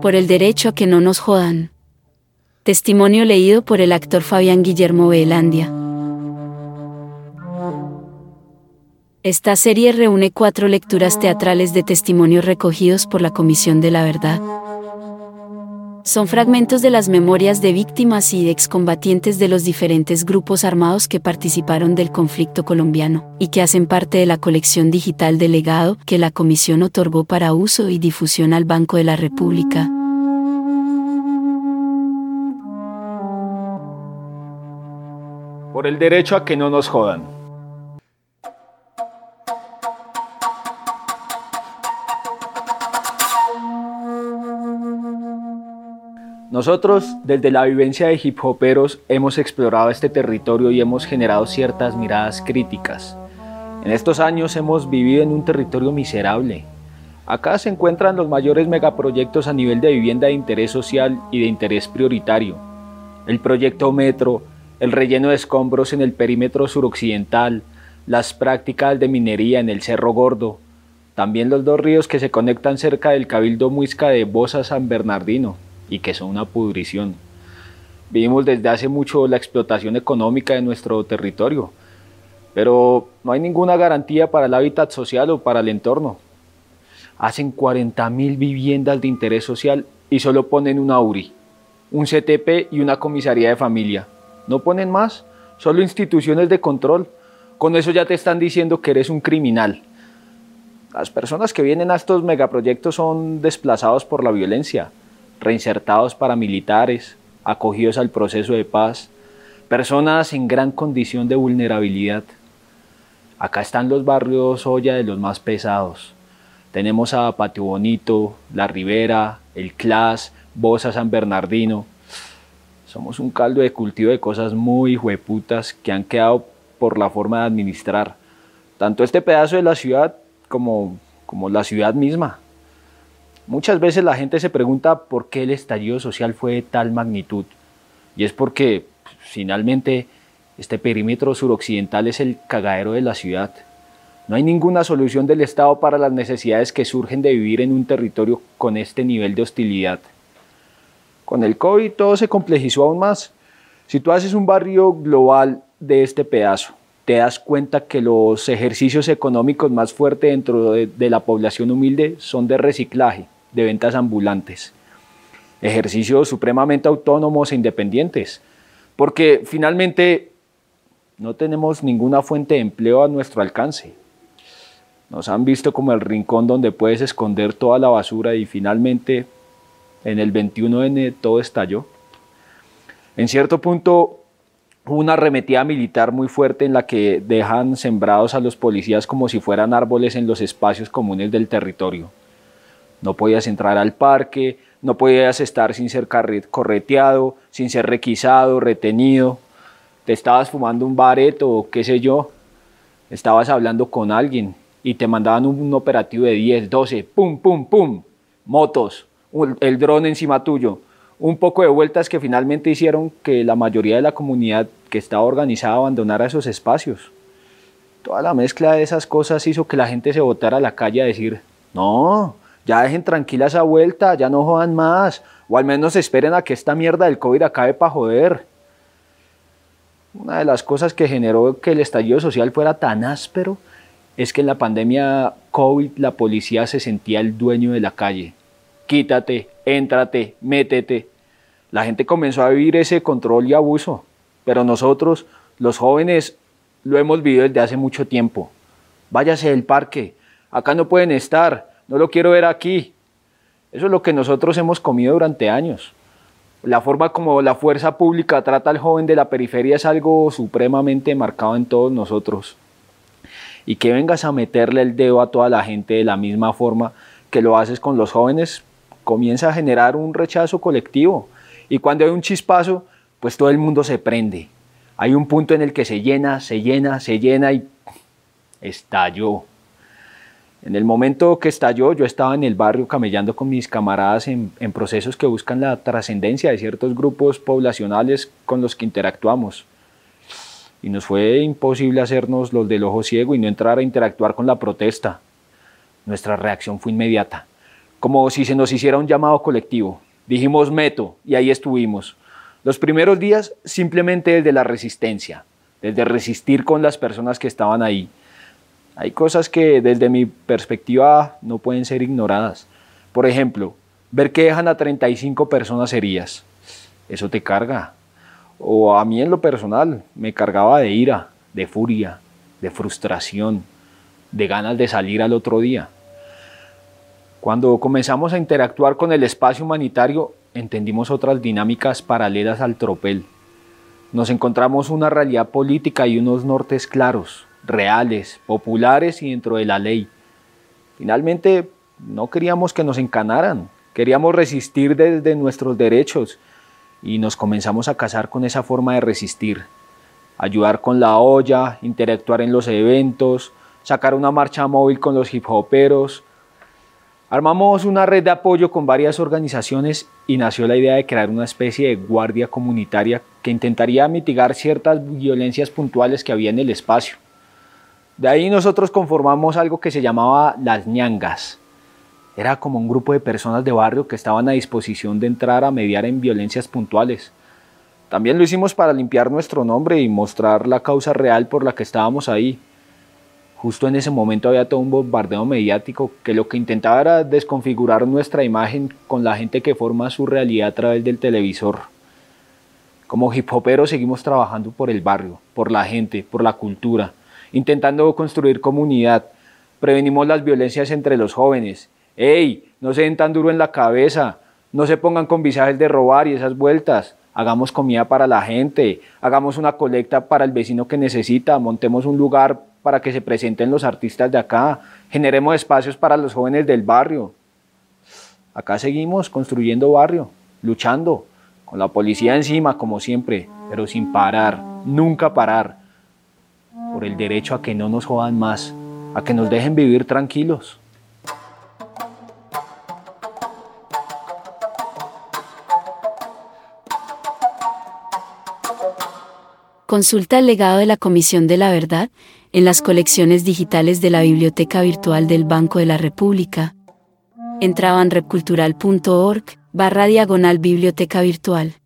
Por el derecho a que no nos jodan. Testimonio leído por el actor Fabián Guillermo Belandia. Esta serie reúne cuatro lecturas teatrales de testimonios recogidos por la Comisión de la Verdad. Son fragmentos de las memorias de víctimas y excombatientes de los diferentes grupos armados que participaron del conflicto colombiano y que hacen parte de la colección digital de legado que la Comisión otorgó para uso y difusión al Banco de la República. Por el derecho a que no nos jodan. Nosotros, desde la vivencia de hip hoperos, hemos explorado este territorio y hemos generado ciertas miradas críticas. En estos años hemos vivido en un territorio miserable. Acá se encuentran los mayores megaproyectos a nivel de vivienda de interés social y de interés prioritario. El proyecto Metro, el relleno de escombros en el perímetro suroccidental, las prácticas de minería en el Cerro Gordo, también los dos ríos que se conectan cerca del Cabildo Muisca de Bosa San Bernardino y que son una pudrición. Vivimos desde hace mucho la explotación económica de nuestro territorio, pero no hay ninguna garantía para el hábitat social o para el entorno. Hacen 40.000 viviendas de interés social y solo ponen una URI, un CTP y una comisaría de familia. No ponen más, solo instituciones de control. Con eso ya te están diciendo que eres un criminal. Las personas que vienen a estos megaproyectos son desplazados por la violencia, reinsertados paramilitares, acogidos al proceso de paz, personas en gran condición de vulnerabilidad. Acá están los barrios Olla de los más pesados. Tenemos a Patio Bonito, La Ribera, El Clas, Bosa San Bernardino. Somos un caldo de cultivo de cosas muy hueputas que han quedado por la forma de administrar tanto este pedazo de la ciudad como, como la ciudad misma. Muchas veces la gente se pregunta por qué el estallido social fue de tal magnitud. Y es porque pues, finalmente este perímetro suroccidental es el cagadero de la ciudad. No hay ninguna solución del Estado para las necesidades que surgen de vivir en un territorio con este nivel de hostilidad. Con el COVID todo se complejizó aún más. Si tú haces un barrio global de este pedazo, te das cuenta que los ejercicios económicos más fuertes dentro de, de la población humilde son de reciclaje de ventas ambulantes. Ejercicios supremamente autónomos e independientes, porque finalmente no tenemos ninguna fuente de empleo a nuestro alcance. Nos han visto como el rincón donde puedes esconder toda la basura y finalmente en el 21N todo estalló. En cierto punto hubo una arremetida militar muy fuerte en la que dejan sembrados a los policías como si fueran árboles en los espacios comunes del territorio. No podías entrar al parque, no podías estar sin ser correteado, sin ser requisado, retenido. Te estabas fumando un bareto o qué sé yo. Estabas hablando con alguien y te mandaban un, operativo de 10, 12, pum, pum, pum, motos, el dron encima tuyo. Un poco de vueltas que finalmente hicieron que la mayoría de la comunidad que estaba organizada abandonara esos espacios. Toda la mezcla de esas cosas hizo que la gente se botara a la calle a decir, no, ya dejen tranquila esa vuelta, ya no jodan más, o al menos esperen a que esta mierda del COVID acabe para joder. Una de las cosas que generó que el estallido social fuera tan áspero es que en la pandemia COVID la policía se sentía el dueño de la calle. Quítate, éntrate, métete. La gente comenzó a vivir ese control y abuso, pero nosotros, los jóvenes, lo hemos vivido desde hace mucho tiempo. Váyase del parque, acá no pueden estar, no lo quiero ver aquí. Eso es lo que nosotros hemos comido durante años. La forma como la fuerza pública trata al joven de la periferia es algo supremamente marcado en todos nosotros. Y que vengas a meterle el dedo a toda la gente de la misma forma que lo haces con los jóvenes, comienza a generar un rechazo colectivo. Y cuando hay un chispazo, pues todo el mundo se prende. Hay un punto en el que se llena, se llena, se llena y estalló. En el momento que estalló, yo estaba en el barrio camellando con mis camaradas en, procesos que buscan la trascendencia de ciertos grupos poblacionales con los que interactuamos. Y nos fue imposible hacernos los del ojo ciego y no entrar a interactuar con la protesta. Nuestra reacción fue inmediata. como si se nos hiciera un llamado colectivo. Dijimos meto y ahí estuvimos. Los primeros días simplemente desde la resistencia, desde resistir con las personas que estaban ahí. Hay cosas que desde mi perspectiva no pueden ser ignoradas. Por ejemplo, ver que dejan a 35 personas heridas. Eso te carga. O a mí en lo personal me cargaba de ira, de furia, de frustración, de ganas de salir al otro día. Cuando comenzamos a interactuar con el espacio humanitario, entendimos otras dinámicas paralelas al tropel. Nos encontramos una realidad política y unos nortes claros, reales, populares y dentro de la ley. Finalmente, no queríamos que nos encanaran, queríamos resistir desde nuestros derechos y nos comenzamos a casar con esa forma de resistir. Ayudar con la olla, interactuar en los eventos, sacar una marcha móvil con los hip hoperos, Armamos una red de apoyo con varias organizaciones y nació la idea de crear una especie de guardia comunitaria que intentaría mitigar ciertas violencias puntuales que había en el espacio. De ahí nosotros conformamos algo que se llamaba las ñangas. Era como un grupo de personas de barrio que estaban a disposición de entrar a mediar en violencias puntuales. También lo hicimos para limpiar nuestro nombre y mostrar la causa real por la que estábamos ahí. Justo en ese momento había todo un bombardeo mediático que lo que intentaba era desconfigurar nuestra imagen con la gente que forma su realidad a través del televisor. Como hip hoperos seguimos trabajando por el barrio, por la gente, por la cultura, intentando construir comunidad. Prevenimos las violencias entre los jóvenes. ¡Ey! No se den tan duro en la cabeza. No se pongan con visajes de robar y esas vueltas. Hagamos comida para la gente. Hagamos una colecta para el vecino que necesita. Montemos un lugar para que se presenten los artistas de acá, generemos espacios para los jóvenes del barrio. Acá seguimos construyendo barrio, luchando, con la policía encima como siempre, pero sin parar, nunca parar, por el derecho a que no nos jodan más, a que nos dejen vivir tranquilos. Consulta el legado de la Comisión de la Verdad en las colecciones digitales de la Biblioteca Virtual del Banco de la República. Entra a banrepcultural.org barra diagonal Biblioteca Virtual.